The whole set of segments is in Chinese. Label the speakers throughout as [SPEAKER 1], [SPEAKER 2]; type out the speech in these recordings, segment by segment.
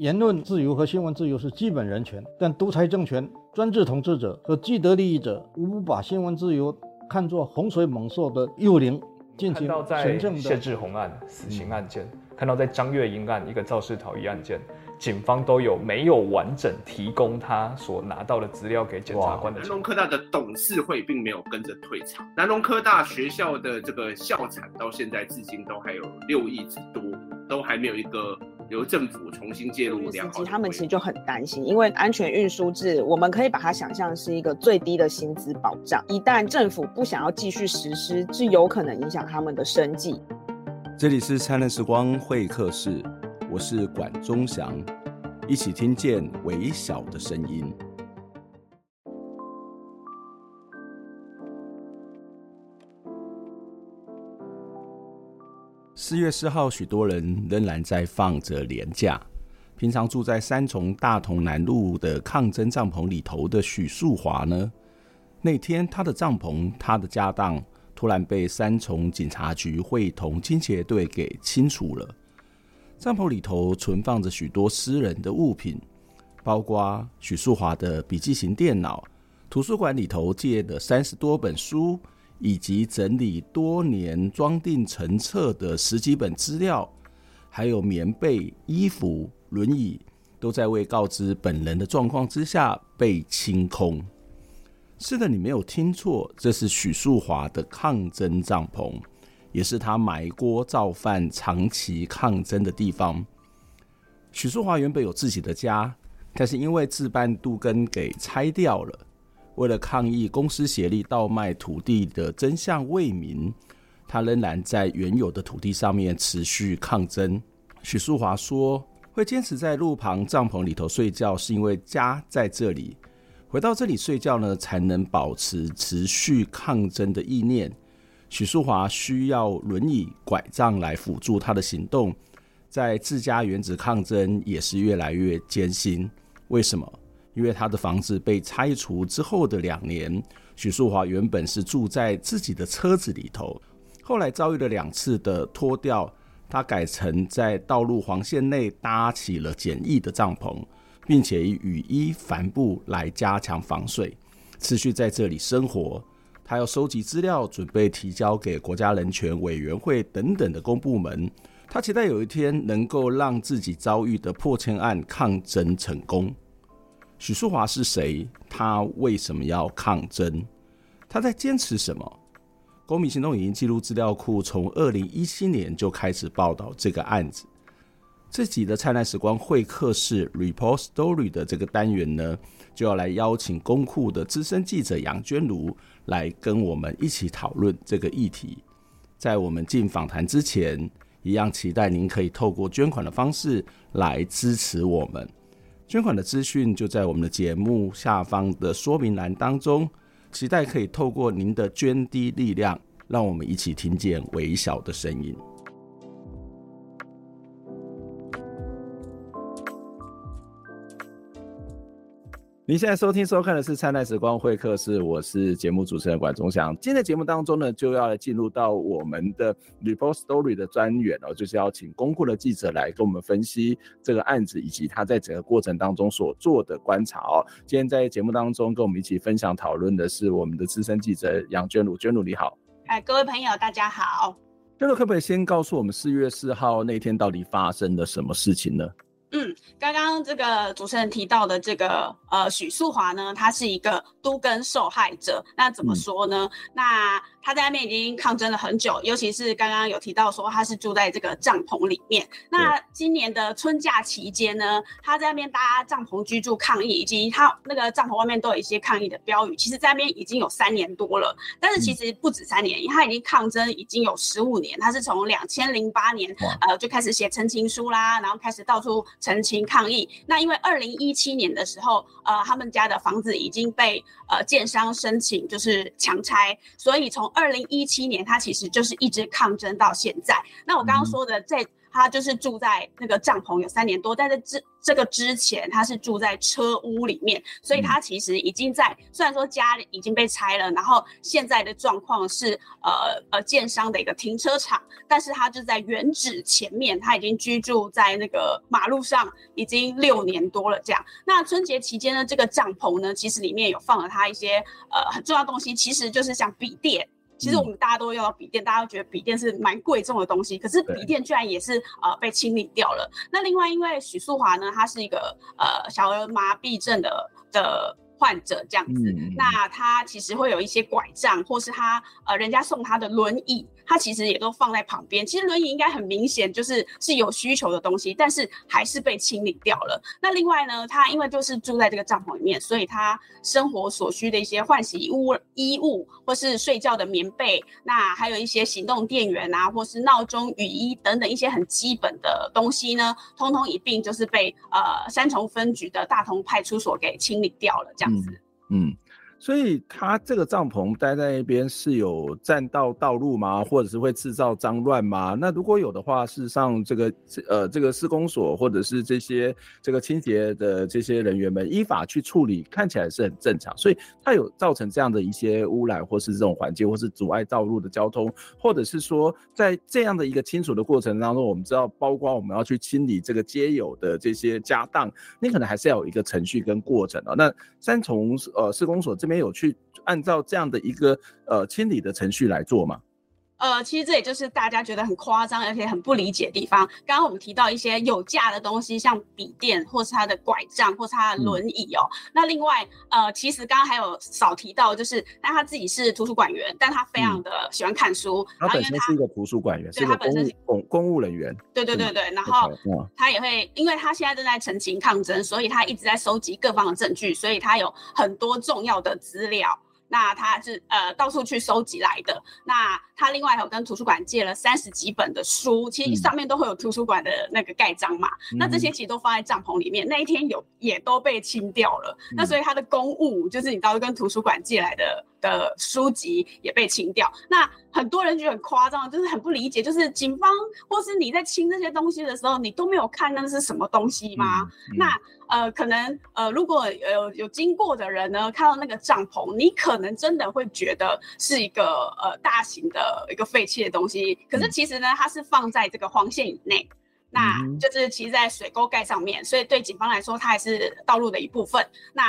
[SPEAKER 1] 言论自由和新闻自由是基本人权，但独裁政权、专制统治者和既得利益者无不把新闻自由看作洪水猛兽的幼灵，进行神圣的。
[SPEAKER 2] 谢志宏案死刑案件，嗯、看到在张月英案一个肇事逃逸案件。警方都有没有完整提供他所拿到的资料给检察官的？
[SPEAKER 3] 南农科大的董事会并没有跟着退场，南农科大学校的这个校产到现在至今都还有六亿之多，都还没有一个由政府重新介入良好。
[SPEAKER 4] 他们其实就很担心，因为安全运输制，我们可以把它想象是一个最低的薪资保障，一旦政府不想要继续实施，是有可能影响他们的生计。
[SPEAKER 5] 这里是灿烂时光会客室。我是管中祥，一起听见微小的声音。四月四号，许多人仍然在放着年假。平常住在三重大同南路的抗争帐篷里头的许树华呢，那天他的帐篷、他的家当突然被三重警察局会同清洁队给清除了。帐篷里头存放着许多私人的物品，包括许树华的笔记型电脑、图书馆里头借的三十多本书，以及整理多年装订成册的十几本资料，还有棉被、衣服、轮椅，都在未告知本人的状况之下被清空。是的，你没有听错，这是许淑华的抗争帐篷。也是他埋锅造饭、长期抗争的地方。许淑华原本有自己的家，但是因为置办杜根给拆掉了。为了抗议公司协力倒卖土地的真相未明，他仍然在原有的土地上面持续抗争。许淑华说：“会坚持在路旁帐篷里头睡觉，是因为家在这里，回到这里睡觉呢，才能保持持续抗争的意念。”许淑华需要轮椅、拐杖来辅助他的行动，在自家原子抗争也是越来越艰辛。为什么？因为他的房子被拆除之后的两年，许淑华原本是住在自己的车子里头，后来遭遇了两次的脱掉，他改成在道路黄线内搭起了简易的帐篷，并且以雨衣、帆布来加强防水，持续在这里生活。他要收集资料，准备提交给国家人权委员会等等的公部门。他期待有一天能够让自己遭遇的破迁案抗争成功。许淑华是谁？他为什么要抗争？他在坚持什么？公民行动影音记录资料库从二零一七年就开始报道这个案子。这集的灿烂时光会客室 Report Story 的这个单元呢，就要来邀请公库的资深记者杨娟如来跟我们一起讨论这个议题。在我们进访谈之前，一样期待您可以透过捐款的方式来支持我们。捐款的资讯就在我们的节目下方的说明栏当中，期待可以透过您的捐滴力量，让我们一起听见微小的声音。您现在收听收看的是《灿烂时光会客室》，我是节目主持人管中祥。今天的节目当中呢，就要来进入到我们的 Report Story 的专员哦，就是要请公库的记者来跟我们分析这个案子以及他在整个过程当中所做的观察哦。今天在节目当中跟我们一起分享讨论的是我们的资深记者杨娟茹，娟茹你好。
[SPEAKER 6] 哎，各位朋友大家好。
[SPEAKER 5] 娟茹可不可以先告诉我们四月四号那天到底发生了什么事情呢？
[SPEAKER 6] 嗯，刚刚这个主持人提到的这个呃许素华呢，他是一个都跟受害者。那怎么说呢？嗯、那他在那边已经抗争了很久，尤其是刚刚有提到说他是住在这个帐篷里面。那今年的春假期间呢，他在那边搭帐篷居住抗议，以及他那个帐篷外面都有一些抗议的标语。其实在那边已经有三年多了，但是其实不止三年，因为他已经抗争已经有十五年。他是从两千零八年呃就开始写陈情书啦，然后开始到处。陈情抗议。那因为二零一七年的时候，呃，他们家的房子已经被呃建商申请就是强拆，所以从二零一七年他其实就是一直抗争到现在。那我刚刚说的在他就是住在那个帐篷有三年多，但是这这个之前他是住在车屋里面，所以他其实已经在虽然说家里已经被拆了，然后现在的状况是呃呃建商的一个停车场，但是他就在原址前面，他已经居住在那个马路上已经六年多了这样。那春节期间呢，这个帐篷呢，其实里面有放了他一些呃很重要的东西，其实就是像笔电。其实我们大家都用到笔电，大家都觉得笔电是蛮贵重的东西，可是笔电居然也是呃被清理掉了。那另外，因为许淑华呢，她是一个呃小儿麻痹症的的患者这样子，嗯、那他其实会有一些拐杖，或是他呃人家送他的轮椅。他其实也都放在旁边，其实轮椅应该很明显就是是有需求的东西，但是还是被清理掉了。那另外呢，他因为就是住在这个帐篷里面，所以他生活所需的一些换洗衣物、衣物或是睡觉的棉被，那还有一些行动电源啊，或是闹钟、雨衣等等一些很基本的东西呢，通通一并就是被呃三重分局的大同派出所给清理掉了，这样
[SPEAKER 5] 嗯。嗯所以他这个帐篷待在那边是有占道道路吗？或者是会制造脏乱吗？那如果有的话，事实上这个呃这个施工所或者是这些这个清洁的这些人员们依法去处理，看起来是很正常。所以它有造成这样的一些污染，或是这种环境，或是阻碍道路的交通，或者是说在这样的一个清除的过程当中，我们知道，包括我们要去清理这个街友的这些家当，你可能还是要有一个程序跟过程啊。那三重呃施工所这。没有去按照这样的一个呃清理的程序来做嘛？
[SPEAKER 6] 呃，其实这也就是大家觉得很夸张，而且很不理解的地方。刚刚我们提到一些有价的东西，像笔电，或是他的拐杖，或是他的轮椅哦。嗯、那另外，呃，其实刚刚还有少提到，就是那他自己是图书馆员，但他非常的喜欢看书。
[SPEAKER 5] 他本身是一个图书馆员，是一个公务公公务人员。
[SPEAKER 6] 对对对对，然后他也会，因为他现在正在陈情抗争，所以他一直在收集各方的证据，所以他有很多重要的资料。那他是呃到处去收集来的。那他另外还有跟图书馆借了三十几本的书，其实上面都会有图书馆的那个盖章嘛。嗯、那这些其实都放在帐篷里面，那一天有也都被清掉了。嗯、那所以他的公物就是你到时跟图书馆借来的的书籍也被清掉。那很多人觉得很夸张，就是很不理解，就是警方或是你在清这些东西的时候，你都没有看那是什么东西吗？那。呃，可能呃，如果有有经过的人呢，看到那个帐篷，你可能真的会觉得是一个呃大型的一个废弃的东西。可是其实呢，它是放在这个黄线以内，那就是其实在水沟盖上面，所以对警方来说，它还是道路的一部分。那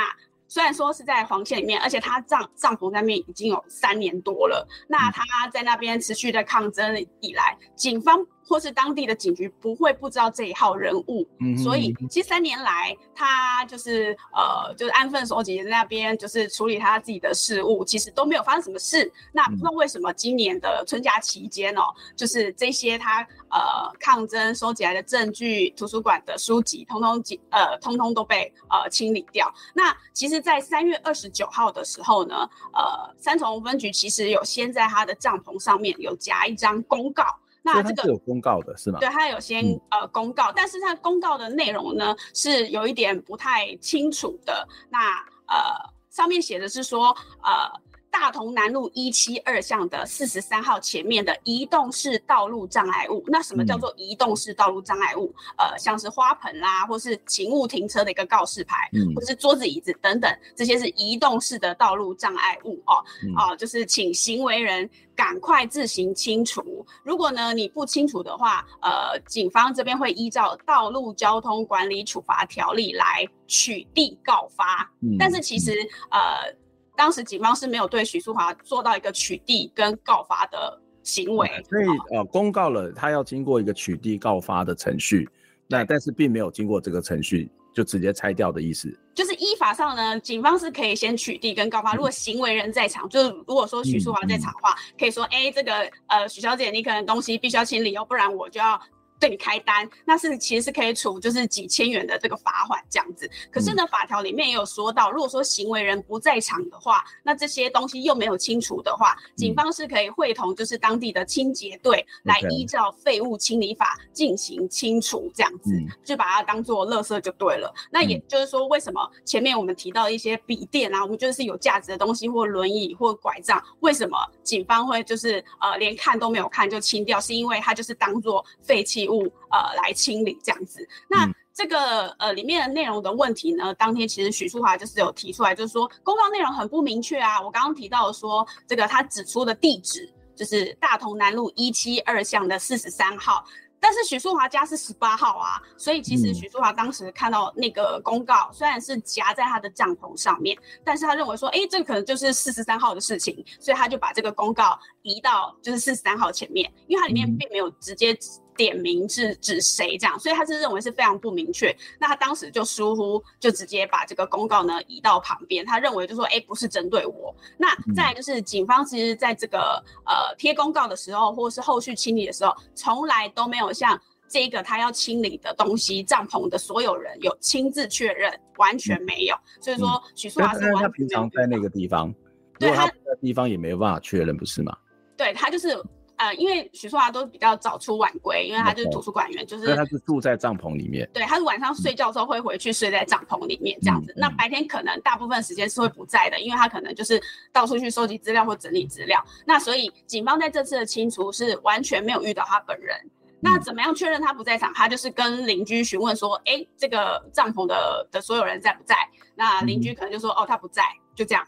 [SPEAKER 6] 虽然说是在黄线里面，而且他帐帐篷那边已经有三年多了，那他在那边持续的抗争以来，警方或是当地的警局不会不知道这一号人物，嗯、所以其实三年来他就是呃就是安分守己在那边就是处理他自己的事务，其实都没有发生什么事。那不知道为什么今年的春假期间哦，就是这些他呃抗争收集来的证据、图书馆的书籍，通通呃通通都被呃清理掉。那其实。在三月二十九号的时候呢，呃，三重分局其实有先在他的帐篷上面有夹一张公告，那这个
[SPEAKER 5] 有公告的是吗？
[SPEAKER 6] 对，他有先、嗯、呃公告，但是他公告的内容呢是有一点不太清楚的。那呃，上面写的是说呃。大同南路一七二巷的四十三号前面的移动式道路障碍物，那什么叫做移动式道路障碍物？嗯、呃，像是花盆啦，或是请勿停车的一个告示牌，嗯、或是桌子椅子等等，这些是移动式的道路障碍物哦。哦、就是请行为人赶快自行清除。如果呢你不清楚的话，呃，警方这边会依照道路交通管理处罚条例来取缔告发。嗯、但是其实呃。当时警方是没有对许淑华做到一个取缔跟告发的行为，
[SPEAKER 5] 所以呃公告了他要经过一个取缔告发的程序，那但是并没有经过这个程序就直接拆掉的意思。
[SPEAKER 6] 就是依法上呢，警方是可以先取缔跟告发，如果行为人在场，就是如果说许淑华在场的话，可以说哎这个呃许小姐你可能东西必须要清理哦，不然我就要。对你开单，那是其实是可以处就是几千元的这个罚款这样子。可是呢，法条里面也有说到，如果说行为人不在场的话，那这些东西又没有清除的话，警方是可以会同就是当地的清洁队来依照废物清理法进行清除这样子，就把它当做垃圾就对了。那也就是说，为什么前面我们提到一些笔电啊，我们觉得是有价值的东西，或轮椅或拐杖，为什么警方会就是呃连看都没有看就清掉？是因为它就是当做废弃物。呃来清理这样子。那这个呃里面的内容的问题呢，当天其实许淑华就是有提出来，就是说公告内容很不明确啊。我刚刚提到说这个他指出的地址就是大同南路一七二巷的四十三号。但是许淑华家是十八号啊，所以其实许淑华当时看到那个公告，虽然是夹在他的帐篷上面，但是他认为说，哎，这个可能就是四十三号的事情，所以他就把这个公告移到就是四十三号前面，因为它里面并没有直接。点名是指谁这样，所以他是认为是非常不明确。那他当时就疏忽，就直接把这个公告呢移到旁边。他认为就说，哎，不是针对我。那再来就是警方其实在这个呃贴公告的时候，或是后续清理的时候，从来都没有像这个他要清理的东西帐篷的所有人有亲自确认，完全没有。所以说许淑华是完全。他
[SPEAKER 5] 平常在那个地方，对他的地方也没有办法确认，不是吗？
[SPEAKER 6] 对他就是。呃，因为许淑华都比较早出晚归，因为他就是图书馆员，就是
[SPEAKER 5] 他是住在帐篷里面。
[SPEAKER 6] 对，他是晚上睡觉的时候会回去睡在帐篷里面这样子。嗯、那白天可能大部分时间是会不在的，因为他可能就是到处去收集资料或整理资料。那所以警方在这次的清除是完全没有遇到他本人。那怎么样确认他不在场？他就是跟邻居询问说，哎，这个帐篷的的所有人在不在？那邻居可能就说，哦，他不在，就这样。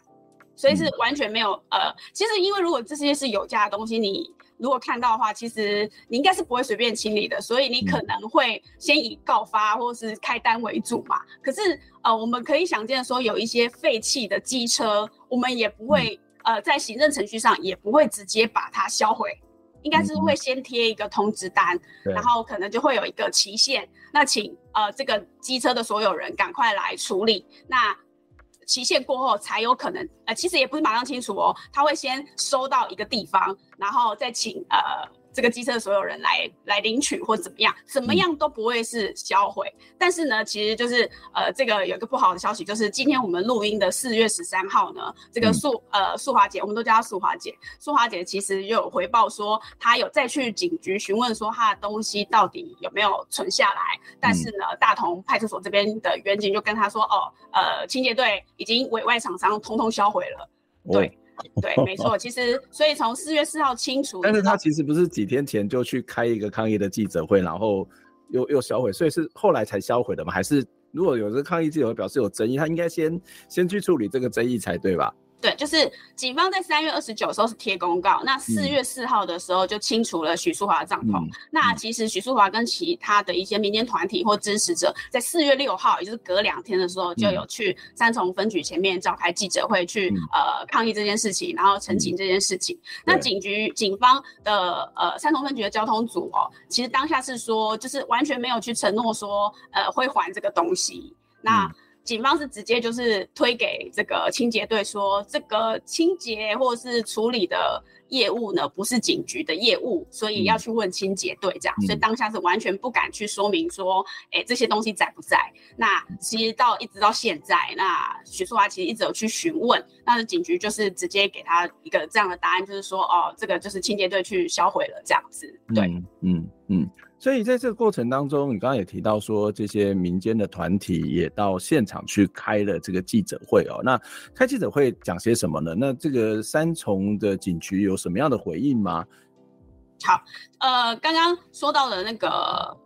[SPEAKER 6] 所以是完全没有。呃，其实因为如果这些是有价的东西，你如果看到的话，其实你应该是不会随便清理的，所以你可能会先以告发或是开单为主嘛。可是呃，我们可以想见说，有一些废弃的机车，我们也不会呃在行政程序上也不会直接把它销毁，应该是会先贴一个通知单，然后可能就会有一个期限，那请呃这个机车的所有人赶快来处理。那期限过后才有可能，呃，其实也不是马上清楚哦，他会先收到一个地方，然后再请呃。这个机车的所有人来来领取或怎么样，怎么样都不会是销毁。嗯、但是呢，其实就是呃，这个有一个不好的消息，就是今天我们录音的四月十三号呢，这个素、嗯、呃素华姐，我们都叫她素华姐。素华姐其实又有回报说，她有再去警局询问说她的东西到底有没有存下来。但是呢，嗯、大同派出所这边的员警就跟她说，哦，呃，清洁队已经委外厂商通通销毁了。对。哦对，没错，其实所以从四月四号清除，
[SPEAKER 5] 但是他其实不是几天前就去开一个抗议的记者会，然后又又销毁，所以是后来才销毁的吗？还是如果有这个抗议记者会表示有争议，他应该先先去处理这个争议才对吧？
[SPEAKER 6] 对，就是警方在三月二十九的时候是贴公告，那四月四号的时候就清除了许淑华的帐篷。嗯、那其实许淑华跟其他的一些民间团体或支持者，在四月六号，也就是隔两天的时候，就有去三重分局前面召开记者会去，去、嗯、呃抗议这件事情，然后澄清这件事情。嗯、那警局警方的呃三重分局的交通组哦，其实当下是说，就是完全没有去承诺说呃会还这个东西。那、嗯警方是直接就是推给这个清洁队说，这个清洁或是处理的业务呢，不是警局的业务，所以要去问清洁队这样，嗯、所以当下是完全不敢去说明说，哎、欸，这些东西在不在？那其实到一直到现在，那许淑华其实一直有去询问，但是警局就是直接给他一个这样的答案，就是说，哦，这个就是清洁队去销毁了这样子，对，
[SPEAKER 5] 嗯嗯。嗯所以在这个过程当中，你刚刚也提到说，这些民间的团体也到现场去开了这个记者会哦。那开记者会讲些什么呢？那这个三重的警局有什么样的回应吗？
[SPEAKER 6] 好，呃，刚刚说到的那个。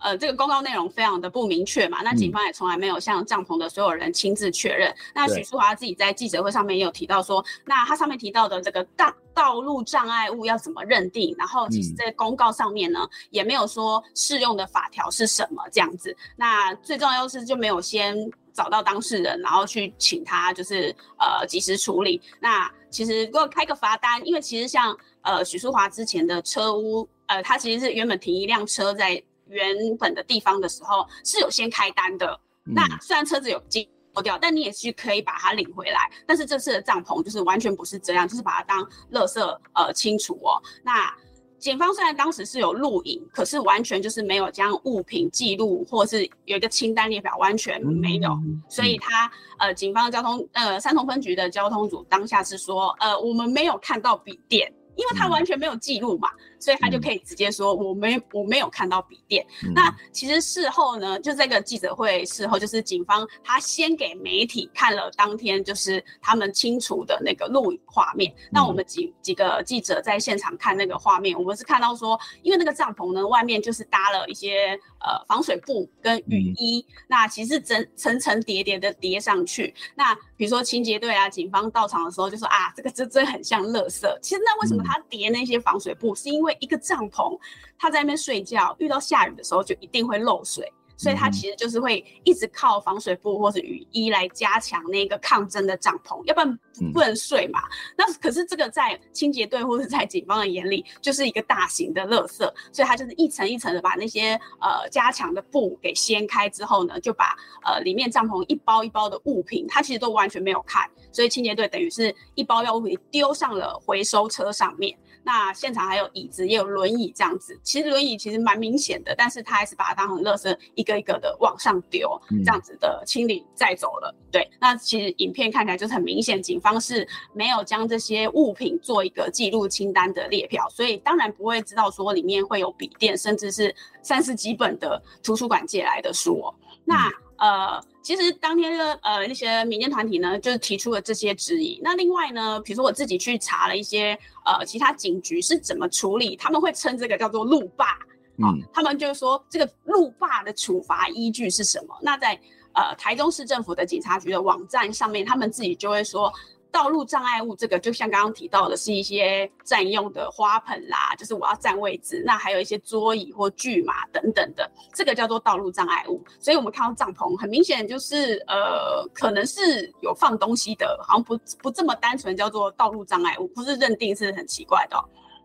[SPEAKER 6] 呃，这个公告内容非常的不明确嘛，那警方也从来没有向帐篷的所有人亲自确认。嗯、那许淑华自己在记者会上面也有提到说，那他上面提到的这个道道路障碍物要怎么认定？然后其实在公告上面呢，嗯、也没有说适用的法条是什么这样子。那最重要的是就没有先找到当事人，然后去请他就是呃及时处理。那其实如果开个罚单，因为其实像呃许淑华之前的车屋，呃，他其实是原本停一辆车在。原本的地方的时候是有先开单的，嗯、那虽然车子有经过掉，但你也是可以把它领回来。但是这次的帐篷就是完全不是这样，就是把它当垃圾呃清除哦。那警方虽然当时是有录影，可是完全就是没有将物品记录，或是有一个清单列表，完全没有。嗯、所以他呃，警方的交通呃三重分局的交通组当下是说，呃，我们没有看到笔电。因为他完全没有记录嘛，所以他就可以直接说我没我没有看到笔电。那其实事后呢，就这个记者会事后，就是警方他先给媒体看了当天就是他们清除的那个录影画面。那我们几几个记者在现场看那个画面，我们是看到说，因为那个帐篷呢外面就是搭了一些呃防水布跟雨衣，那其实整层层叠叠的叠上去。那比如说清洁队啊，警方到场的时候就说啊，这个这真很像垃圾。其实那为什么他叠那些防水布，是因为一个帐篷，他在那边睡觉，遇到下雨的时候就一定会漏水。所以它其实就是会一直靠防水布或者雨衣来加强那个抗震的帐篷，要不然不能睡嘛。那可是这个在清洁队或者在警方的眼里就是一个大型的垃圾，所以他就是一层一层的把那些呃加强的布给掀开之后呢，就把呃里面帐篷一包一包的物品，他其实都完全没有看，所以清洁队等于是一包药物品丢上了回收车上面。那现场还有椅子，也有轮椅这样子。其实轮椅其实蛮明显的，但是他还是把它当成垃圾，一个一个的往上丢，这样子的清理再走了。嗯、对，那其实影片看起来就是很明显，警方是没有将这些物品做一个记录清单的列表，所以当然不会知道说里面会有笔电，甚至是三十几本的图书馆借来的书。那。嗯呃，其实当天的呃那些民间团体呢，就是提出了这些质疑。那另外呢，比如说我自己去查了一些呃其他警局是怎么处理，他们会称这个叫做路霸，啊、嗯，他们就是说这个路霸的处罚依据是什么？那在呃台中市政府的警察局的网站上面，他们自己就会说。道路障碍物这个，就像刚刚提到的，是一些占用的花盆啦，就是我要占位置，那还有一些桌椅或巨马等等的，这个叫做道路障碍物。所以我们看到帐篷，很明显就是呃，可能是有放东西的，好像不不这么单纯叫做道路障碍物，不是认定是很奇怪的。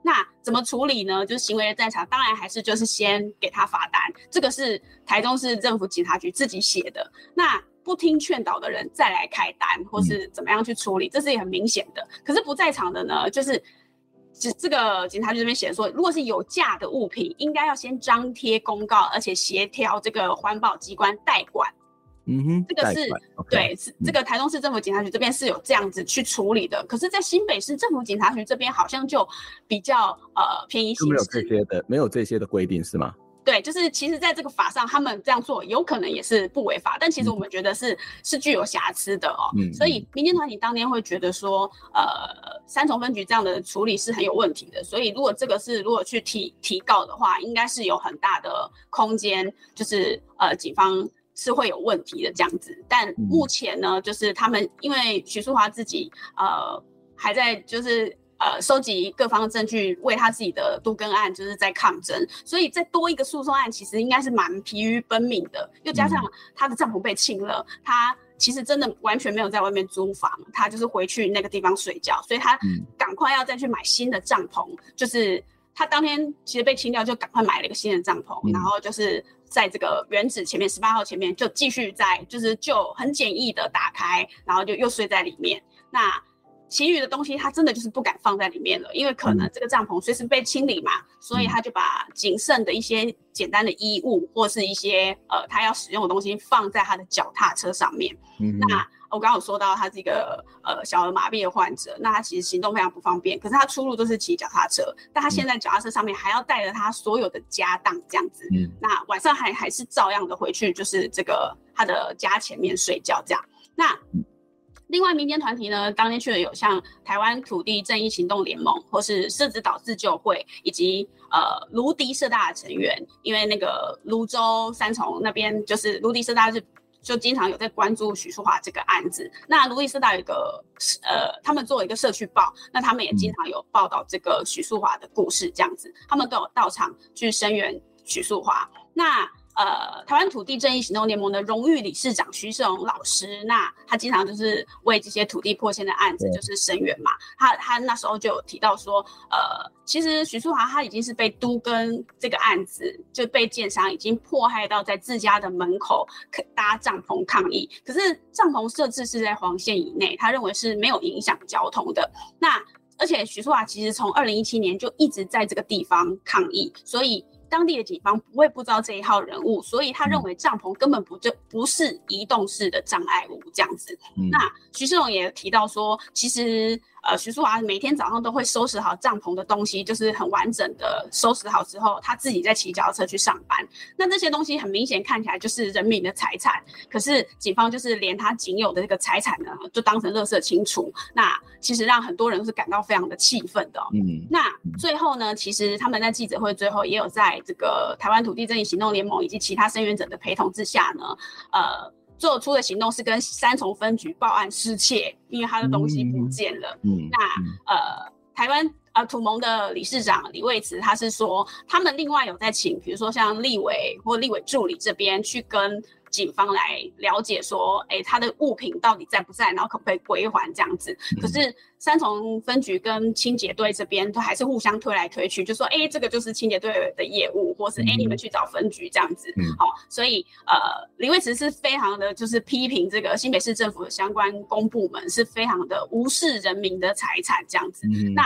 [SPEAKER 6] 那怎么处理呢？就是行为的侦查，当然还是就是先给他罚单，这个是台中市政府警察局自己写的。那不听劝导的人再来开单，或是怎么样去处理，这是也很明显的。可是不在场的呢，就是这这个警察局这边写说，如果是有价的物品，应该要先张贴公告，而且协调这个环保机关代管。嗯哼，这个是对，是这个台中市政府警察局这边是有这样子去处理的。可是，在新北市政府警察局这边好像就比较呃偏移，
[SPEAKER 5] 没有这些的，没有这些的规定是吗？
[SPEAKER 6] 对，就是其实，在这个法上，他们这样做有可能也是不违法，但其实我们觉得是、嗯、是具有瑕疵的哦。嗯，所以民间团体当天会觉得说，呃，三重分局这样的处理是很有问题的。所以如果这个是如果去提提告的话，应该是有很大的空间，就是呃，警方是会有问题的这样子。但目前呢，就是他们因为许淑华自己呃还在就是。呃，收集各方的证据，为他自己的都更案就是在抗争，所以再多一个诉讼案，其实应该是蛮疲于奔命的。又加上他的帐篷被清了，他其实真的完全没有在外面租房，他就是回去那个地方睡觉，所以他赶快要再去买新的帐篷。就是他当天其实被清掉，就赶快买了一个新的帐篷，然后就是在这个原址前面十八号前面就继续在，就是就很简易的打开，然后就又睡在里面。那。其余的东西他真的就是不敢放在里面了，因为可能这个帐篷随时被清理嘛，所以他就把仅剩的一些简单的衣物或是一些呃他要使用的东西放在他的脚踏车上面。嗯、那我刚刚有说到他是一个呃小儿麻痹的患者，那他其实行动非常不方便，可是他出入都是骑脚踏车，但他现在脚踏车上面还要带着他所有的家当这样子，嗯、那晚上还还是照样的回去，就是这个他的家前面睡觉这样，那。另外，民间团体呢，当天去了有像台湾土地正义行动联盟，或是社子岛自救会，以及呃芦迪社大的成员。因为那个泸州三重那边，就是芦迪社大是就经常有在关注许淑华这个案子。那芦迪社大有一个呃，他们做一个社区报，那他们也经常有报道这个许淑华的故事，这样子，他们都有到场去声援许淑华。那。呃，台湾土地正义行动联盟的荣誉理事长徐世荣老师，那他经常就是为这些土地破迁的案子就是声援嘛。他他那时候就有提到说，呃，其实许淑华他已经是被都跟这个案子就被建商已经迫害到在自家的门口搭帐篷抗议，可是帐篷设置是在黄线以内，他认为是没有影响交通的。那而且许淑华其实从二零一七年就一直在这个地方抗议，所以。当地的警方不会不知道这一号人物，所以他认为帐篷根本不就不是移动式的障碍物这样子。嗯、那徐世荣也提到说，其实呃，徐淑华每天早上都会收拾好帐篷的东西，就是很完整的收拾好之后，他自己再骑脚踏车去上班。那这些东西很明显看起来就是人民的财产，可是警方就是连他仅有的这个财产呢，就当成垃圾清除。那其实让很多人都是感到非常的气愤的。嗯，那最后呢，其实他们在记者会最后也有在这个台湾土地正义行动联盟以及其他声援者的陪同之下呢，呃。做出的行动是跟三重分局报案失窃，因为他的东西不见了。嗯，嗯那呃，台湾呃土盟的理事长李卫慈，他是说，他们另外有在请，比如说像立委或立委助理这边去跟。警方来了解说，哎、欸，他的物品到底在不在，然后可不可以归还这样子？嗯、可是三重分局跟清洁队这边都还是互相推来推去，就说，哎、欸，这个就是清洁队的业务，或是哎、欸，你们去找分局这样子。好、嗯哦，所以呃，李卫慈是非常的，就是批评这个新北市政府的相关公部门是非常的无视人民的财产这样子。嗯、那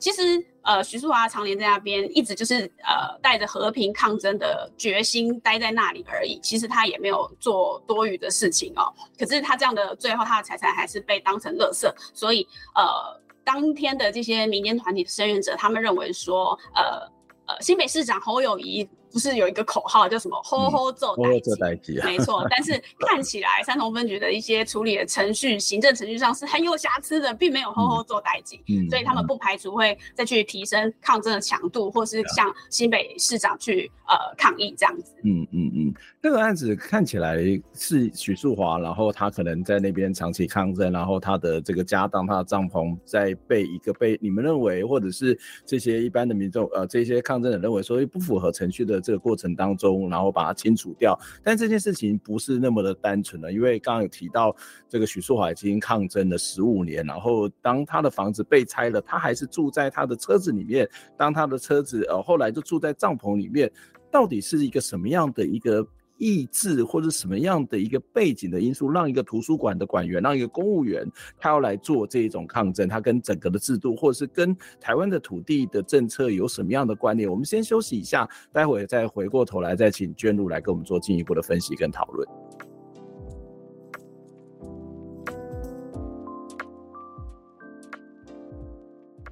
[SPEAKER 6] 其实。呃，徐淑华常年在那边，一直就是呃带着和平抗争的决心待在那里而已。其实他也没有做多余的事情哦。可是他这样的最后，他的财产还是被当成垃圾。所以呃，当天的这些民间团体的声援者，他们认为说，呃呃，新北市长侯友谊。不是有一个口号叫什么“吼吼做代志”？没错，但是看起来三重分局的一些处理的程序、行政程序上是很有瑕疵的，并没有“吼吼做代志”。嗯，所以他们不排除会再去提升抗争的强度，或是向新北市长去呃抗议这样子。
[SPEAKER 5] 嗯嗯嗯，这个案子看起来是许树华，然后他可能在那边长期抗争，然后他的这个家当、他的帐篷在被一个被你们认为，或者是这些一般的民众呃这些抗争者认为说不符合程序的。这个过程当中，然后把它清除掉，但这件事情不是那么的单纯的，因为刚刚有提到，这个许淑华已经抗争了十五年，然后当他的房子被拆了，他还是住在他的车子里面，当他的车子呃后来就住在帐篷里面，到底是一个什么样的一个？意志或者什么样的一个背景的因素，让一个图书馆的馆员，让一个公务员，他要来做这一种抗争，他跟整个的制度，或者是跟台湾的土地的政策有什么样的关联？我们先休息一下，待会再回过头来再请娟露来跟我们做进一步的分析跟讨论。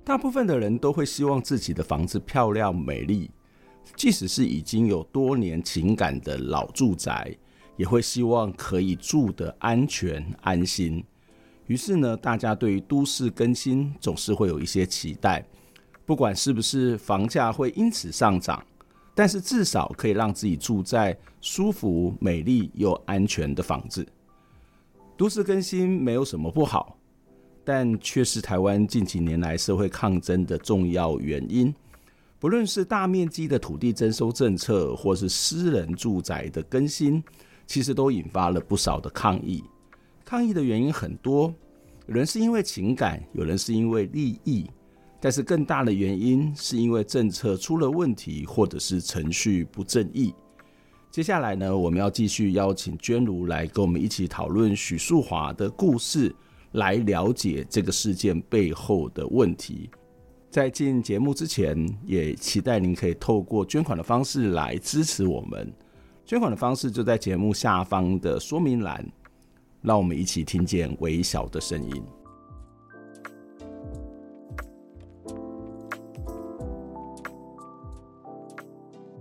[SPEAKER 5] 大部分的人都会希望自己的房子漂亮美丽。即使是已经有多年情感的老住宅，也会希望可以住得安全安心。于是呢，大家对于都市更新总是会有一些期待，不管是不是房价会因此上涨，但是至少可以让自己住在舒服、美丽又安全的房子。都市更新没有什么不好，但却是台湾近几年来社会抗争的重要原因。不论是大面积的土地征收政策，或是私人住宅的更新，其实都引发了不少的抗议。抗议的原因很多，有人是因为情感，有人是因为利益，但是更大的原因是因为政策出了问题，或者是程序不正义。接下来呢，我们要继续邀请娟如来跟我们一起讨论许淑华的故事，来了解这个事件背后的问题。在进节目之前，也期待您可以透过捐款的方式来支持我们。捐款的方式就在节目下方的说明栏。让我们一起听见微小的声音。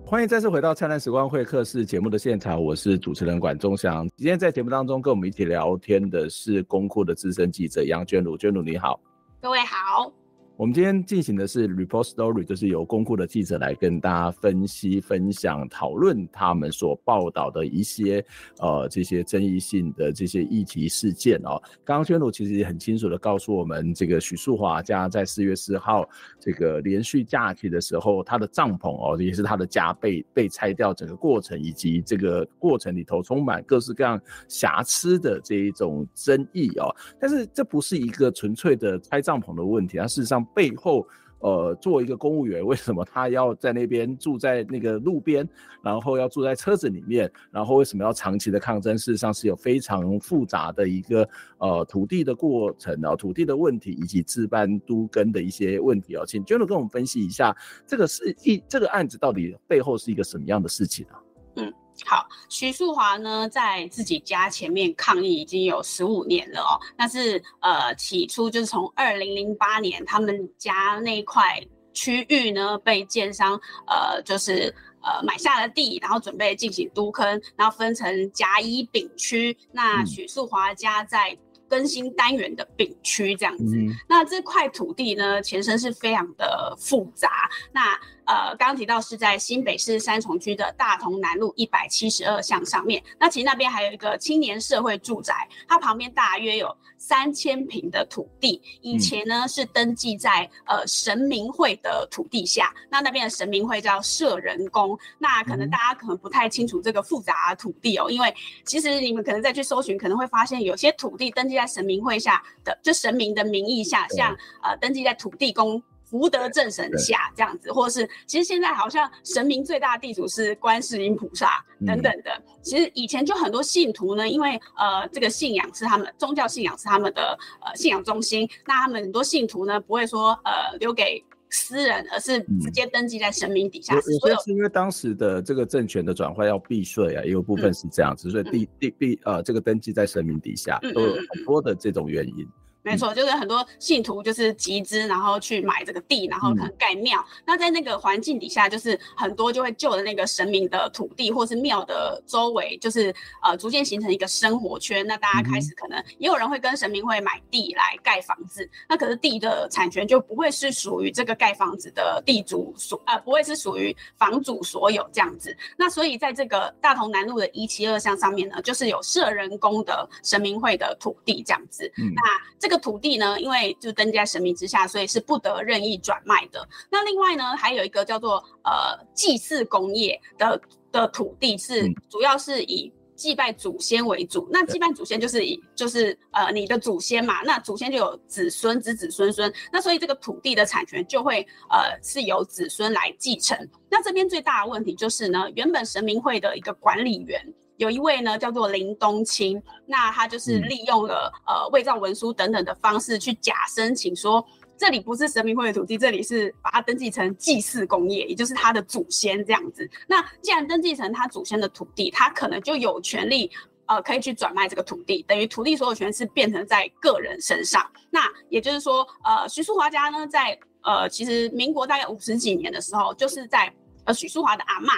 [SPEAKER 5] 欢迎再次回到《灿烂时光会客室》节目的现场，我是主持人管中祥。今天在节目当中跟我们一起聊天的是公库的资深记者杨娟如。娟如你好，
[SPEAKER 6] 各位好。
[SPEAKER 5] 我们今天进行的是 Report Story，就是由公库的记者来跟大家分析、分享、讨论他们所报道的一些呃这些争议性的这些议题事件哦。刚刚娟如其实也很清楚的告诉我们，这个许淑华家在四月四号这个连续假期的时候，他的帐篷哦，也是他的家被被拆掉整个过程，以及这个过程里头充满各式各样瑕疵的这一种争议哦。但是这不是一个纯粹的拆帐篷的问题，它事实上。背后，呃，作为一个公务员，为什么他要在那边住在那个路边，然后要住在车子里面，然后为什么要长期的抗争？事实上是有非常复杂的一个呃土地的过程啊，土地的问题以及置办都更的一些问题啊。请娟如跟我们分析一下，这个是一这个案子到底背后是一个什么样的事情啊？
[SPEAKER 6] 嗯。好，徐树华呢，在自己家前面抗议已经有十五年了哦。但是呃，起初就是从二零零八年，他们家那块区域呢，被建商呃，就是呃买下了地，然后准备进行都坑，然后分成甲乙丙区。那徐树华家在更新单元的丙区这样子。嗯、那这块土地呢，前身是非常的复杂。那呃，刚刚提到是在新北市三重区的大同南路一百七十二巷上面。那其实那边还有一个青年社会住宅，它旁边大约有三千坪的土地。以前呢、嗯、是登记在呃神明会的土地下，那那边的神明会叫社人宫。那可能大家可能不太清楚这个复杂的土地哦，因为其实你们可能再去搜寻，可能会发现有些土地登记在神明会下的，就神明的名义下，像呃登记在土地公。福德正神下这样子，或是其实现在好像神明最大的地主是观世音菩萨等等的。嗯、其实以前就很多信徒呢，因为呃这个信仰是他们宗教信仰是他们的呃信仰中心，那他们很多信徒呢不会说呃留给私人，而是直接登记在神明底下。
[SPEAKER 5] 有有些是因为当时的这个政权的转换要避税啊，也有部分是这样子，嗯、所以地地地呃这个登记在神明底下都有很多的这种原因。
[SPEAKER 6] 没错，就是很多信徒就是集资，然后去买这个地，然后可能盖庙。嗯、那在那个环境底下，就是很多就会就着那个神明的土地，或是庙的周围，就是呃逐渐形成一个生活圈。那大家开始可能也有人会跟神明会买地来盖房子。嗯、那可是地的产权就不会是属于这个盖房子的地主所，呃，不会是属于房主所有这样子。那所以在这个大同南路的一七二巷上面呢，就是有社人工的神明会的土地这样子。嗯、那这个。土地呢，因为就登记在神明之下，所以是不得任意转卖的。那另外呢，还有一个叫做呃祭祀工业的的土地，是主要是以祭拜祖先为主。那祭拜祖先就是以就是呃你的祖先嘛，那祖先就有子孙、子子孙孙，那所以这个土地的产权就会呃是由子孙来继承。那这边最大的问题就是呢，原本神明会的一个管理员。有一位呢，叫做林冬青，那他就是利用了、嗯、呃伪造文书等等的方式去假申请说，这里不是神明会的土地，这里是把它登记成祭祀工业，也就是他的祖先这样子。那既然登记成他祖先的土地，他可能就有权利呃可以去转卖这个土地，等于土地所有权是变成在个人身上。那也就是说，呃徐淑华家呢，在呃其实民国大概五十几年的时候，就是在呃许淑华的阿嬷。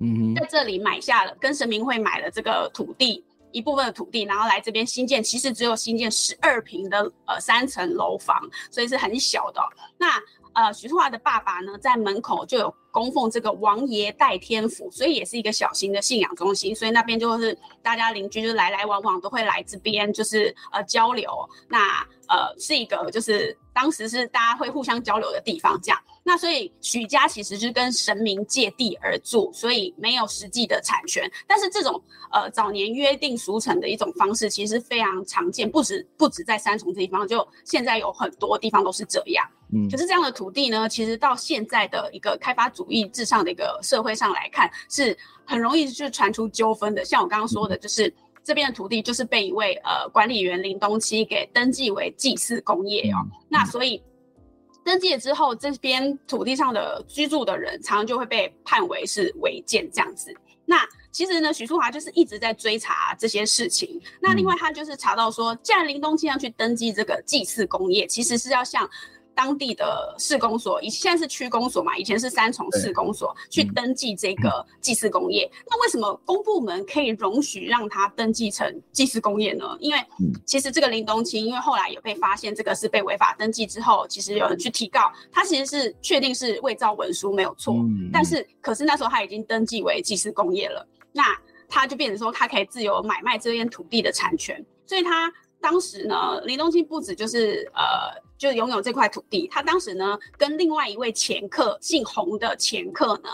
[SPEAKER 6] 嗯，在这里买下了，跟神明会买了这个土地一部分的土地，然后来这边新建，其实只有新建十二坪的呃三层楼房，所以是很小的。那呃徐树华的爸爸呢，在门口就有供奉这个王爷代天府，所以也是一个小型的信仰中心，所以那边就是大家邻居就来来往往都会来这边，就是呃交流。那呃是一个就是当时是大家会互相交流的地方，这样。那所以许家其实是跟神明借地而住，所以没有实际的产权。但是这种呃早年约定俗成的一种方式，其实非常常见，不止不止在三重这地方，就现在有很多地方都是这样。嗯，可是这样的土地呢，其实到现在的一个开发主义至上的一个社会上来看，是很容易就传出纠纷的。像我刚刚说的，就是、嗯、这边的土地就是被一位呃管理员林东七给登记为祭祀工业哦。嗯、那所以。登记了之后，这边土地上的居住的人，常常就会被判为是违建这样子。那其实呢，许淑华就是一直在追查这些事情。那另外，他就是查到说，既然林东清要去登记这个祭祀工业，其实是要向。当地的市公所，以现在是区公所嘛，以前是三重市公所去登记这个祭祀工业。嗯、那为什么公部门可以容许让他登记成祭祀工业呢？因为其实这个林东青，因为后来有被发现这个是被违法登记之后，其实有人去提告，他其实是确定是伪造文书没有错，嗯、但是可是那时候他已经登记为祭祀工业了，那他就变成说他可以自由买卖这边土地的产权，所以他当时呢，林东青不止就是呃。就拥有这块土地，他当时呢，跟另外一位前客姓洪的前客呢，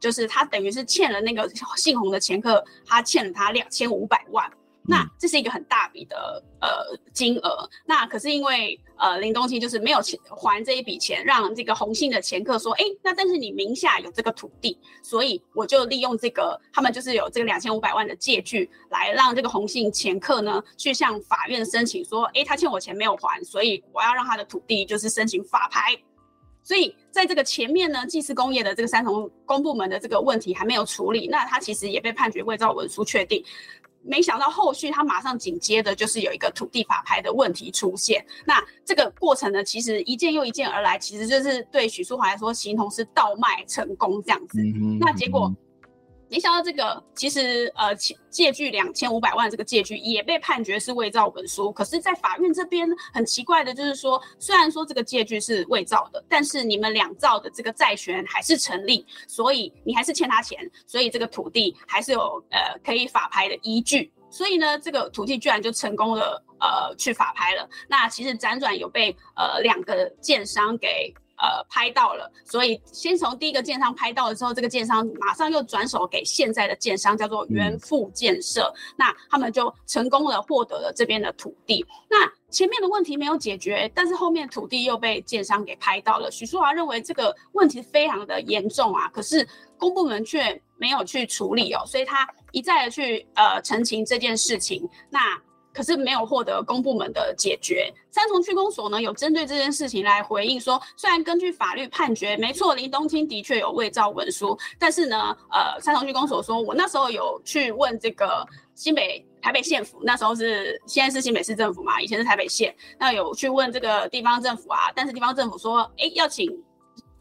[SPEAKER 6] 就是他等于是欠了那个姓洪的前客，他欠了他两千五百万。那这是一个很大笔的呃金额，那可是因为呃林东青就是没有钱还这一笔钱，让这个洪姓的前客说，哎，那但是你名下有这个土地，所以我就利用这个，他们就是有这个两千五百万的借据，来让这个洪姓前客呢去向法院申请说，哎，他欠我钱没有还，所以我要让他的土地就是申请法拍。所以在这个前面呢，祭祀工业的这个三重公部门的这个问题还没有处理，那他其实也被判决伪造文书确定。没想到后续他马上紧接着就是有一个土地法拍的问题出现。那这个过程呢，其实一件又一件而来，其实就是对许淑华来说，形同是倒卖成功这样子。那结果。没想到这个其实呃，借据两千五百万这个借据也被判决是伪造文书。可是，在法院这边很奇怪的就是说，虽然说这个借据是伪造的，但是你们两造的这个债权还是成立，所以你还是欠他钱，所以这个土地还是有呃可以法拍的依据。所以呢，这个土地居然就成功了呃去法拍了。那其实辗转有被呃两个建商给。呃，拍到了，所以先从第一个建商拍到了之后，这个建商马上又转手给现在的建商，叫做元富建设。嗯、那他们就成功的获得了这边的土地。那前面的问题没有解决，但是后面土地又被建商给拍到了。许淑华认为这个问题非常的严重啊，可是公部门却没有去处理哦，所以他一再的去呃澄清这件事情。那可是没有获得公部门的解决。三重区公所呢有针对这件事情来回应说，虽然根据法律判决，没错，林东青的确有伪造文书，但是呢，呃，三重区公所说，我那时候有去问这个新北台北县府，那时候是现在是新北市政府嘛，以前是台北县，那有去问这个地方政府啊，但是地方政府说，哎，要请。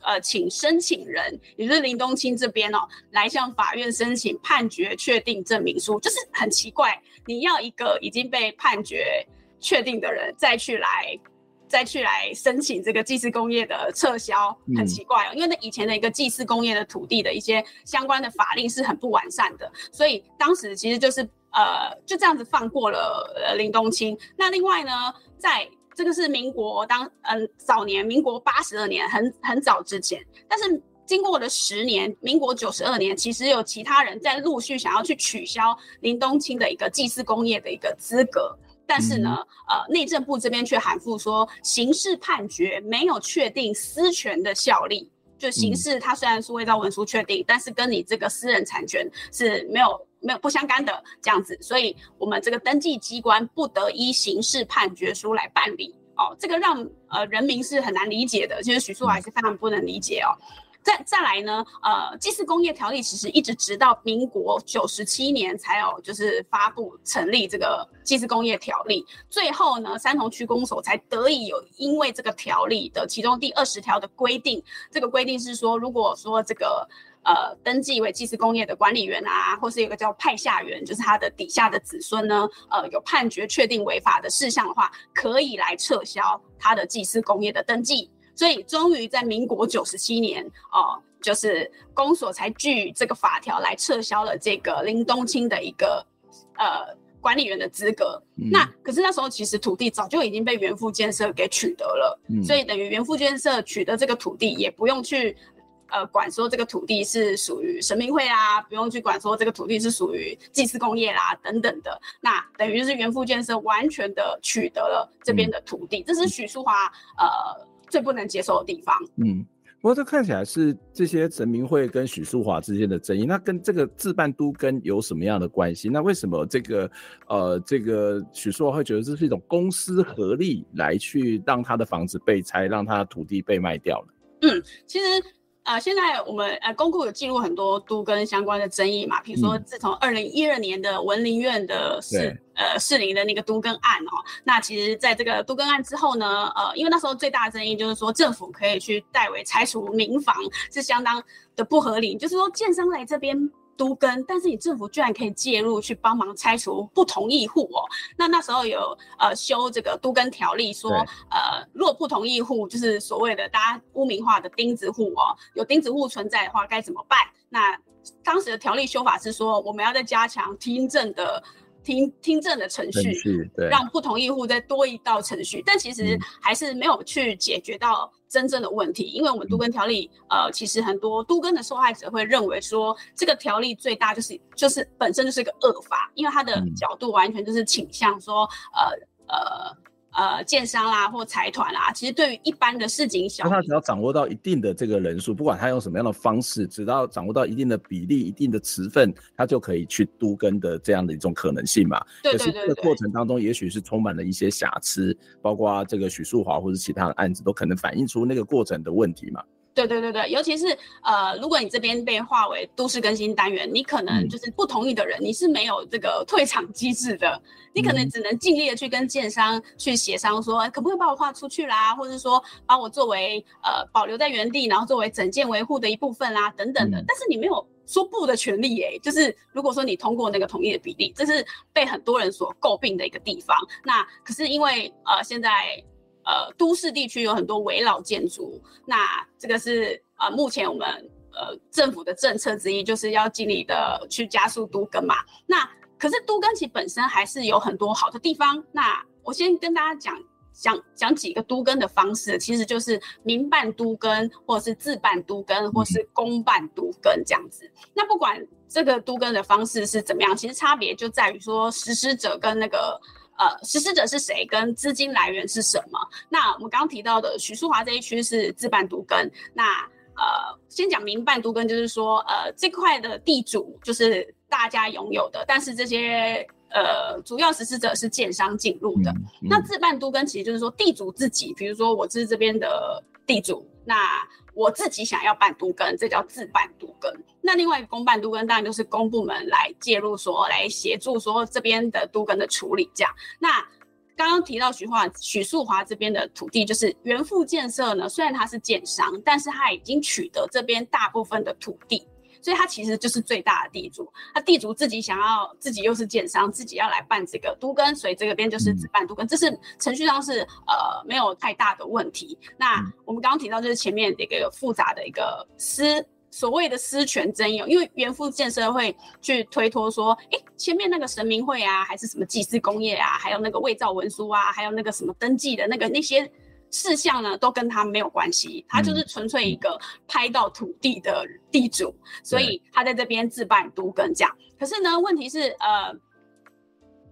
[SPEAKER 6] 呃，请申请人，也就是林东青这边哦，来向法院申请判决确定证明书，就是很奇怪，你要一个已经被判决确定的人再去来，再去来申请这个祭祀工业的撤销，很奇怪哦，因为那以前的一个祭祀工业的土地的一些相关的法令是很不完善的，所以当时其实就是呃就这样子放过了呃林东青。那另外呢，在这个是民国当嗯早年，民国八十二年，很很早之前。但是经过了十年，民国九十二年，其实有其他人在陆续想要去取消林东青的一个祭祀工业的一个资格。但是呢，呃，内政部这边却函复说，刑事判决没有确定私权的效力。就刑事，它虽然是伪造文书确定，但是跟你这个私人产权是没有。没有不相干的这样子，所以我们这个登记机关不得依刑事判决书来办理哦，这个让呃人民是很难理解的，其实许淑华是非常不能理解哦。再再来呢，呃，祭祀工业条例其实一直直到民国九十七年才有就是发布成立这个祭祀工业条例，最后呢，三重区公所才得以有因为这个条例的其中第二十条的规定，这个规定是说，如果说这个。呃，登记为祭祀工业的管理员啊，或是有个叫派下员，就是他的底下的子孙呢，呃，有判决确定违法的事项的话，可以来撤销他的祭祀工业的登记。所以，终于在民国九十七年，哦、呃，就是公所才据这个法条来撤销了这个林东青的一个呃管理员的资格。嗯、那可是那时候其实土地早就已经被元富建设给取得了，嗯、所以等于元富建设取得这个土地也不用去。呃，管说这个土地是属于神明会啊，不用去管说这个土地是属于祭祀工业啦等等的，那等于就是元富建设完全的取得了这边的土地，嗯、这是许淑华呃最不能接受的地方。嗯，
[SPEAKER 5] 不过这看起来是这些神明会跟许淑华之间的争议，那跟这个自办都跟有什么样的关系？那为什么这个呃这个许淑华会觉得这是一种公私合力来去让他的房子被拆，让他的土地被卖掉了？
[SPEAKER 6] 嗯，其实。呃，现在我们呃公库有记录很多都跟相关的争议嘛，比如说自从二零一二年的文林院的士对呃士林的那个都更案哦，那其实在这个都更案之后呢，呃，因为那时候最大的争议就是说政府可以去代为拆除民房是相当的不合理，就是说建商来这边。都跟，但是你政府居然可以介入去帮忙拆除不同意户哦。那那时候有呃修这个都跟条例说，呃若不同意户就是所谓的大家污名化的钉子户哦，有钉子户存在的话该怎么办？那当时的条例修法是说，我们要再加强听证的。听听证的程序，对，让不同意户再多一道程序，但其实还是没有去解决到真正的问题，嗯、因为我们都跟条例，呃，其实很多都跟的受害者会认为说，这个条例最大就是就是本身就是一个恶法，因为它的角度完全就是倾向说，呃呃呃建商啦或财团啦，其实对于一般的市井小民，
[SPEAKER 5] 他只要掌握到一定的这个人数，不管他用什么样的方式，只要掌握到一定的比例、一定的持份，他就可以去都根的这样的一种可能性嘛。
[SPEAKER 6] 对对对，对。
[SPEAKER 5] 可是这个过程当中，也许是充满了一些瑕疵，包括这个许树华或者其他的案子，都可能反映出那个过程的问题嘛。
[SPEAKER 6] 对对对对，尤其是呃，如果你这边被划为都市更新单元，你可能就是不同意的人，嗯、你是没有这个退场机制的，你可能只能尽力的去跟建商去协商说，说可不可以把我划出去啦，或者说把我作为呃保留在原地，然后作为整件维护的一部分啦，等等的。嗯、但是你没有说不的权利耶，就是如果说你通过那个同意的比例，这是被很多人所诟病的一个地方。那可是因为呃现在。呃，都市地区有很多围老建筑，那这个是呃，目前我们呃政府的政策之一，就是要尽力的去加速都更嘛。那可是都更其本身还是有很多好的地方。那我先跟大家讲讲讲几个都更的方式，其实就是民办都更，或者是自办都更，或是公办都更这样子。嗯、那不管这个都更的方式是怎么样，其实差别就在于说实施者跟那个。呃，实施者是谁？跟资金来源是什么？那我们刚刚提到的许淑华这一区是自办独耕。那呃，先讲民办独耕，就是说，呃，这块的地主就是大家拥有的，但是这些呃主要实施者是建商进入的。嗯嗯、那自办都更其实就是说地主自己，比如说我是这边的地主，那。我自己想要办都更，这叫自办都更。那另外一个公办都更，当然就是公部门来介入说，说来协助说这边的都根的处理这样。那刚刚提到徐华许淑华这边的土地，就是原富建设呢，虽然他是建商，但是他已经取得这边大部分的土地。所以他其实就是最大的地主，他地主自己想要自己又是建商，自己要来办这个都更，所以这个边就是只办都更，这是程序上是呃没有太大的问题。那我们刚刚提到就是前面的一个复杂的一个私所谓的私权争议，因为元富建设会去推脱说，诶，前面那个神明会啊，还是什么祭祀工业啊，还有那个伪造文书啊，还有那个什么登记的那个那些。事项呢，都跟他没有关系，他就是纯粹一个拍到土地的地主，嗯、所以他在这边自办都更这样。可是呢，问题是，呃，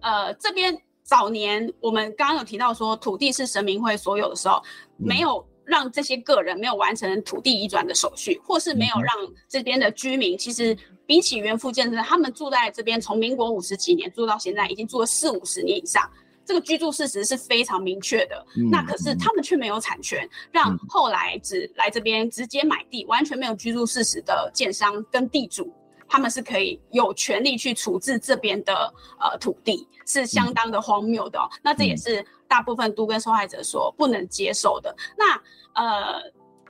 [SPEAKER 6] 呃，这边早年我们刚刚有提到说，土地是神明会所有的时候，没有让这些个人没有完成土地移转的手续，或是没有让这边的居民，其实比起原复建设，他们住在这边从民国五十几年住到现在，已经住了四五十年以上。这个居住事实是非常明确的，嗯、那可是他们却没有产权，嗯、让后来只来这边直接买地，完全没有居住事实的建商跟地主，他们是可以有权利去处置这边的呃土地，是相当的荒谬的、哦。嗯、那这也是大部分都跟受害者所不能接受的。那呃，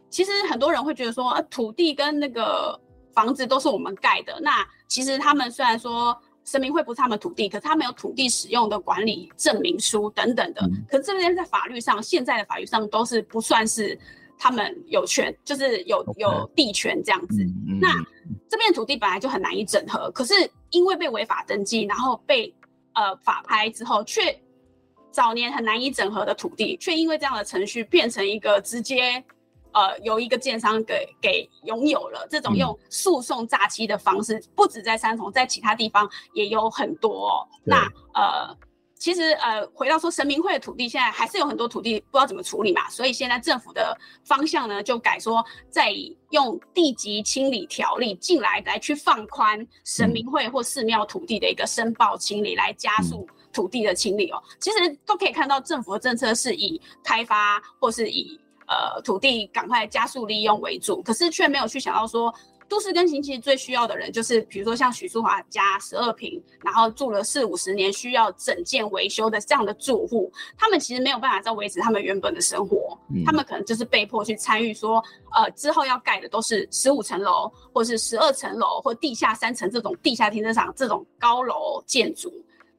[SPEAKER 6] 其实很多人会觉得说，呃，土地跟那个房子都是我们盖的，那其实他们虽然说。神明会不是他们土地，可是他们有土地使用的管理证明书等等的。嗯、可是这边在法律上，现在的法律上都是不算是他们有权，就是有有地权这样子。嗯、那这边的土地本来就很难以整合，可是因为被违法登记，然后被呃法拍之后，却早年很难以整合的土地，却因为这样的程序变成一个直接。呃，由一个建商给给拥有了这种用诉讼诈欺的方式，嗯、不止在三重，在其他地方也有很多、哦。那呃，其实呃，回到说神明会的土地，现在还是有很多土地不知道怎么处理嘛，所以现在政府的方向呢，就改说再用地籍清理条例进来，来去放宽神明会或寺庙土地的一个申报清理，来加速土地的清理哦。嗯、其实都可以看到政府的政策是以开发或是以。呃，土地赶快加速利用为主，可是却没有去想到说，都市更新其实最需要的人就是，比如说像许淑华家十二平，然后住了四五十年，需要整件维修的这样的住户，他们其实没有办法再维持他们原本的生活，嗯、他们可能就是被迫去参与说，呃，之后要盖的都是十五层楼，或是十二层楼，或地下三层这种地下停车场这种高楼建筑。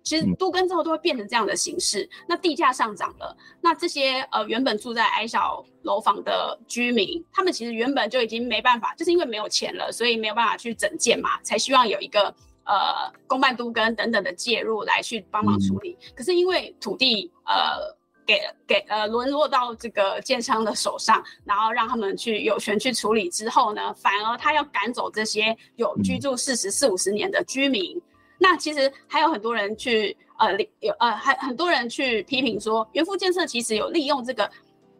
[SPEAKER 6] 其实都更之后都会变成这样的形式，那地价上涨了，那这些呃原本住在矮小楼房的居民，他们其实原本就已经没办法，就是因为没有钱了，所以没有办法去整建嘛，才希望有一个呃公办都跟等等的介入来去帮忙处理。嗯、可是因为土地呃给给呃沦落到这个建商的手上，然后让他们去有权去处理之后呢，反而他要赶走这些有居住四十四五十年的居民。那其实还有很多人去呃有呃还很多人去批评说，元富建设其实有利用这个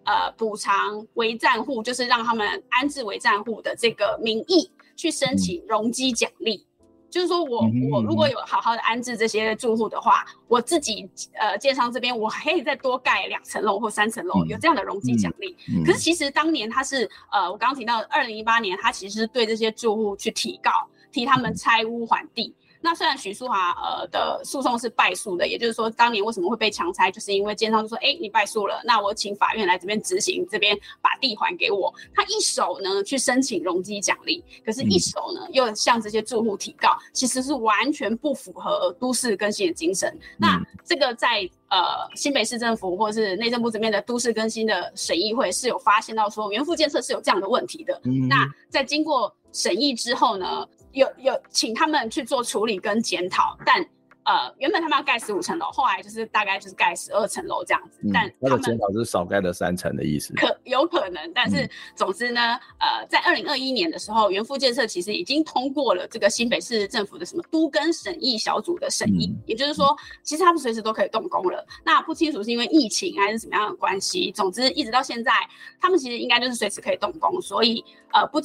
[SPEAKER 6] 呃补偿违占户，就是让他们安置违占户的这个名义去申请容积奖励。嗯就是说我我如果有好好的安置这些住户的话，我自己呃建商这边我可以再多盖两层楼或三层楼，有这样的容积奖励。可是其实当年他是呃我刚刚提到二零一八年，他其实是对这些住户去提告，提他们拆屋还地。那虽然许淑华呃的诉讼是败诉的，也就是说当年为什么会被强拆，就是因为建商就说，哎，你败诉了，那我请法院来这边执行，这边把地还给我。他一手呢去申请容积奖励，可是一手呢又向这些住户提告，其实是完全不符合都市更新的精神。那这个在呃新北市政府或者是内政部这边的都市更新的审议会是有发现到说元富建设是有这样的问题的。那在经过审议之后呢，有有请他们去做处理跟检讨，但呃原本他们要盖十五层楼，后来就是大概就是盖十二层楼这样子。嗯、但他
[SPEAKER 5] 们检讨是少盖了三层的意思。
[SPEAKER 6] 可有可能，但是总之呢，嗯、呃，在二零二一年的时候，元富建设其实已经通过了这个新北市政府的什么都跟审议小组的审议，嗯、也就是说，其实他们随时都可以动工了。那不清楚是因为疫情还是什么样的关系，总之一直到现在，他们其实应该就是随时可以动工，所以呃不。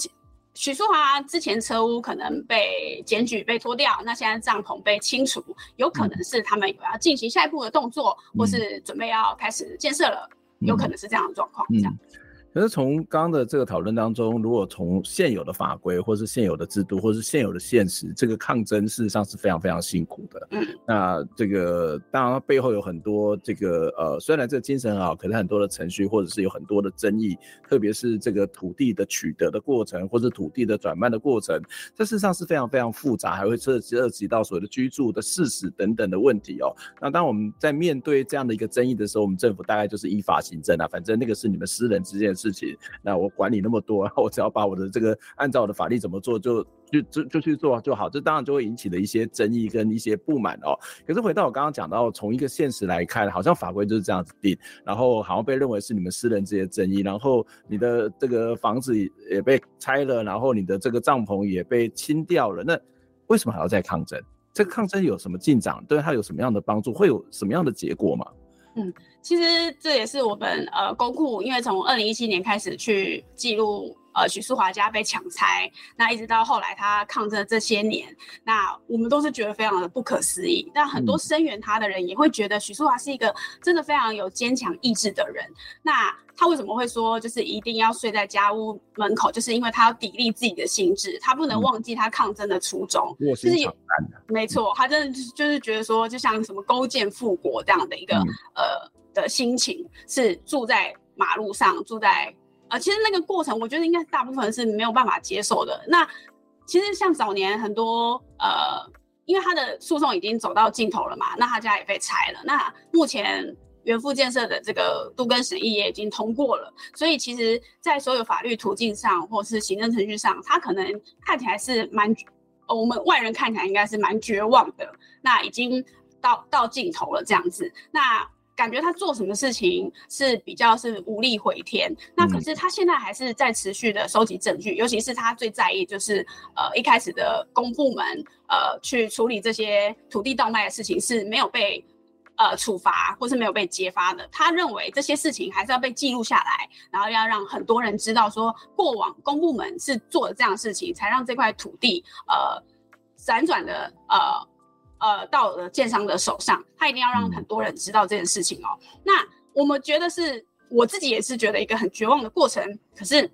[SPEAKER 6] 许淑华之前车屋可能被检举被拖掉，那现在帐篷被清除，有可能是他们有要进行下一步的动作，嗯、或是准备要开始建设了，嗯、有可能是这样的状况，这样。嗯
[SPEAKER 5] 可是从刚刚的这个讨论当中，如果从现有的法规，或是现有的制度，或是现有的现实，这个抗争事实上是非常非常辛苦的。嗯，那这个当然背后有很多这个呃，虽然这个精神很好，可是很多的程序，或者是有很多的争议，特别是这个土地的取得的过程，或者土地的转卖的过程，这事实上是非常非常复杂，还会涉及涉及到所谓的居住的事实等等的问题哦。那当我们在面对这样的一个争议的时候，我们政府大概就是依法行政啊，反正那个是你们私人之间的事。情，那我管你那么多，我只要把我的这个按照我的法律怎么做就就就就去做就好，这当然就会引起了一些争议跟一些不满哦。可是回到我刚刚讲到，从一个现实来看，好像法规就是这样子定，然后好像被认为是你们私人这些争议，然后你的这个房子也被拆了，然后你的这个帐篷也被清掉了，那为什么还要再抗争？这个抗争有什么进展？对他有什么样的帮助？会有什么样的结果吗？
[SPEAKER 6] 嗯，其实这也是我们呃公库，因为从二零一七年开始去记录呃许淑华家被强拆，那一直到后来他抗争这些年，那我们都是觉得非常的不可思议。但很多声援他的人也会觉得许淑华是一个真的非常有坚强意志的人。那他为什么会说就是一定要睡在家屋门口？就是因为他要砥砺自己的心智，他不能忘记他抗争的初衷。嗯、就是没错，他真的就是觉得说，就像什么勾践复国这样的一个、嗯、呃的心情，是住在马路上，住在呃，其实那个过程，我觉得应该大部分是没有办法接受的。那其实像早年很多呃，因为他的诉讼已经走到尽头了嘛，那他家也被拆了，那目前。元富建设的这个都更审议也已经通过了，所以其实，在所有法律途径上，或是行政程序上，他可能看起来是蛮，我们外人看起来应该是蛮绝望的。那已经到到尽头了，这样子，那感觉他做什么事情是比较是无力回天。那可是他现在还是在持续的收集证据，尤其是他最在意就是呃一开始的公部门呃去处理这些土地倒卖的事情是没有被。呃，处罚或是没有被揭发的，他认为这些事情还是要被记录下来，然后要让很多人知道说，过往公部门是做了这样的事情，才让这块土地呃辗转的呃呃到了建商的手上，他一定要让很多人知道这件事情哦。那我们觉得是，我自己也是觉得一个很绝望的过程，可是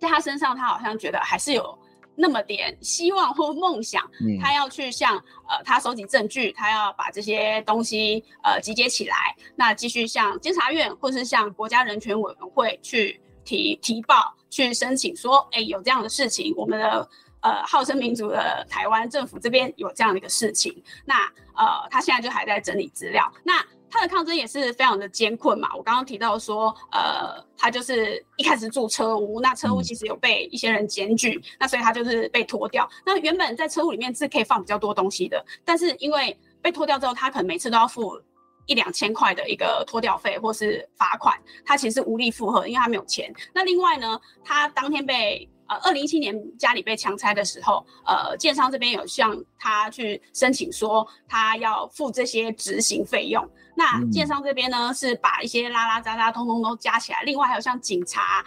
[SPEAKER 6] 在他身上，他好像觉得还是有。那么点希望或梦想，他要去向呃，他收集证据，他要把这些东西呃集结起来，那继续向监察院或是向国家人权委员会去提提报，去申请说，哎，有这样的事情，我们的呃号称民主的台湾政府这边有这样的一个事情，那呃他现在就还在整理资料，那。他的抗争也是非常的艰困嘛，我刚刚提到说，呃，他就是一开始住车屋，那车屋其实有被一些人检举，嗯、那所以他就是被拖掉。那原本在车屋里面是可以放比较多东西的，但是因为被拖掉之后，他可能每次都要付一两千块的一个拖掉费或是罚款，他其实无力负荷，因为他没有钱。那另外呢，他当天被呃，二零一七年家里被强拆的时候，呃，建商这边有向他去申请说他要付这些执行费用。那建商这边呢，是把一些拉拉杂杂通通都加起来，另外还有像警察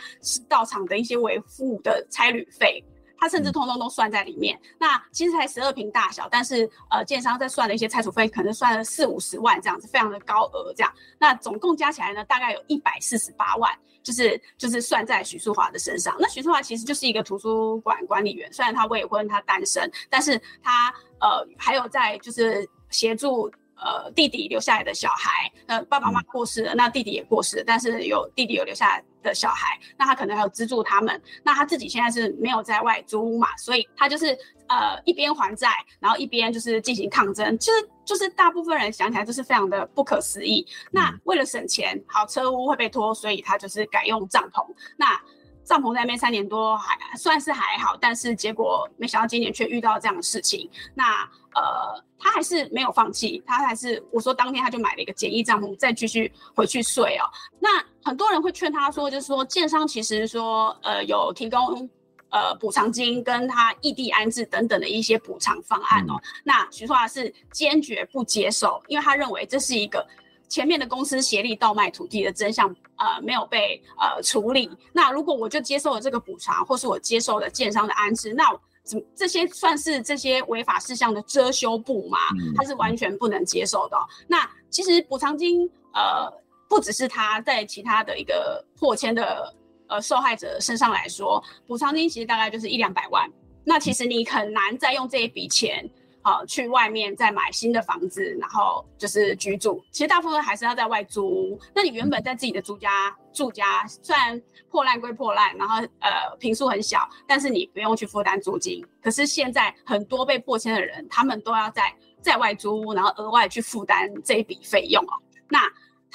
[SPEAKER 6] 到场的一些维护的差旅费。他甚至通通都算在里面。那其实才十二平大小，但是呃，建商在算的一些拆除费，可能算了四五十万这样子，非常的高额这样。那总共加起来呢，大概有一百四十八万，就是就是算在许淑华的身上。那许淑华其实就是一个图书馆管理员，虽然她未婚，她单身，但是她呃还有在就是协助。呃，弟弟留下来的小孩，呃，爸爸妈妈过世了，那弟弟也过世了，但是有弟弟有留下来的小孩，那他可能还有资助他们，那他自己现在是没有在外租屋嘛，所以他就是呃一边还债，然后一边就是进行抗争，其实就是大部分人想起来就是非常的不可思议。那为了省钱，好，车屋会被拖，所以他就是改用帐篷。那帐篷在那边三年多还算是还好，但是结果没想到今年却遇到这样的事情。那呃，他还是没有放弃，他还是我说当天他就买了一个简易帐篷，再继续回去睡哦。那很多人会劝他说，就是说建商其实说呃有提供呃补偿金跟他异地安置等等的一些补偿方案哦。嗯、那徐淑华是坚决不接受，因为他认为这是一个。前面的公司协力倒卖土地的真相，呃，没有被呃处理。那如果我就接受了这个补偿，或是我接受了建商的安置，那怎这些算是这些违法事项的遮羞布吗？他是完全不能接受的。那其实补偿金，呃，不只是他在其他的一个破迁的呃受害者身上来说，补偿金其实大概就是一两百万。那其实你很难再用这一笔钱。呃，去外面再买新的房子，然后就是居住。其实大部分还是要在外租屋。那你原本在自己的租家住家，虽然破烂归破烂，然后呃平数很小，但是你不用去负担租金。可是现在很多被破迁的人，他们都要在在外租屋，然后额外去负担这一笔费用哦。那。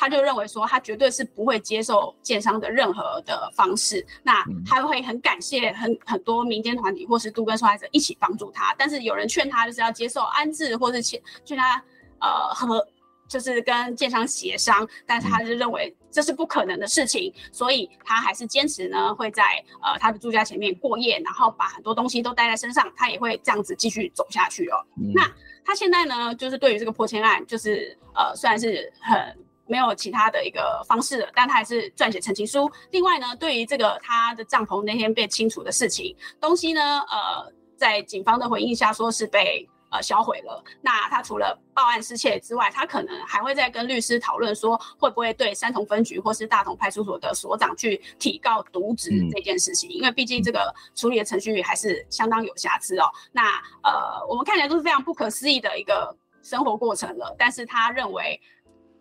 [SPEAKER 6] 他就认为说，他绝对是不会接受建商的任何的方式，那他会很感谢很很多民间团体或是都更受害者一起帮助他。但是有人劝他就是要接受安置，或是劝劝他呃和就是跟建商协商，但是他是认为这是不可能的事情，所以他还是坚持呢会在呃他的住家前面过夜，然后把很多东西都带在身上，他也会这样子继续走下去哦。嗯、那他现在呢，就是对于这个破千案，就是呃虽然是很。没有其他的一个方式了，但他还是撰写澄清书。另外呢，对于这个他的帐篷那天被清除的事情，东西呢，呃，在警方的回应下说是被呃销毁了。那他除了报案失窃之外，他可能还会再跟律师讨论说，会不会对三重分局或是大同派出所的所长去提告渎职这件事情？嗯、因为毕竟这个处理的程序还是相当有瑕疵哦。那呃，我们看起来都是非常不可思议的一个生活过程了，但是他认为。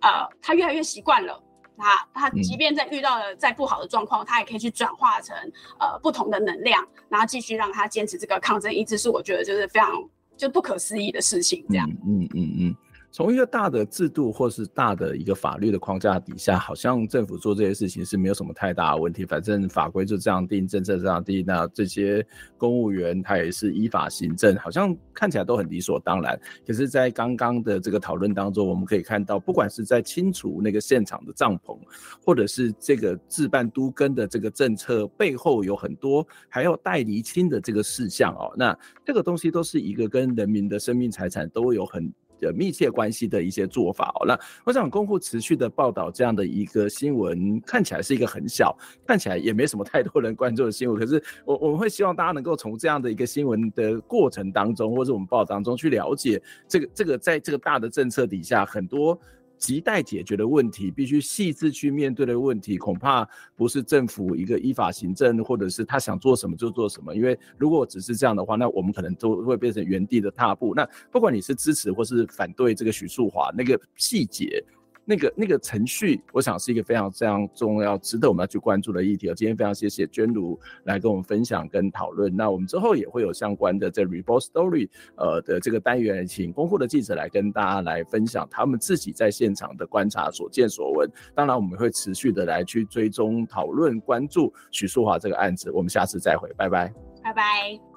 [SPEAKER 6] 呃，他越来越习惯了，他他即便在遇到了再不好的状况，嗯、他也可以去转化成呃不同的能量，然后继续让他坚持这个抗争意志，是我觉得就是非常就不可思议的事情，这样。嗯嗯嗯。嗯嗯从一个大的制度或是大的一个法律的框架底下，好像政府做这些事情是没有什么太大的问题。反正法规就这样定，政策这样定，那这些公务员他也是依法行政，好像看起来都很理所当然。可是，在刚刚的这个讨论当中，我们可以看到，不管是在清除那个现场的帐篷，或者是这个自办都更的这个政策背后，有很多还要待厘清的这个事项哦。那这个东西都是一个跟人民的生命财产都有很。的密切关系的一些做法哦，那我想公户持续的报道这样的一个新闻，看起来是一个很小，看起来也没什么太多人关注的新闻。可是我我们会希望大家能够从这样的一个新闻的过程当中，或者我们报道当中去了解这个这个在这个大的政策底下很多。亟待解决的问题，必须细致去面对的问题，恐怕不是政府一个依法行政，或者是他想做什么就做什么。因为如果只是这样的话，那我们可能都会变成原地的踏步。那不管你是支持或是反对这个徐树华，那个细节。那个那个程序，我想是一个非常非常重要、值得我们要去关注的议题。今天非常谢谢娟如来跟我们分享跟讨论。那我们之后也会有相关的这 report story 呃的这个单元，请公库的记者来跟大家来分享他们自己在现场的观察所见所闻。当然，我们会持续的来去追踪、讨论、关注许淑华这个案子。我们下次再会，拜拜，拜拜。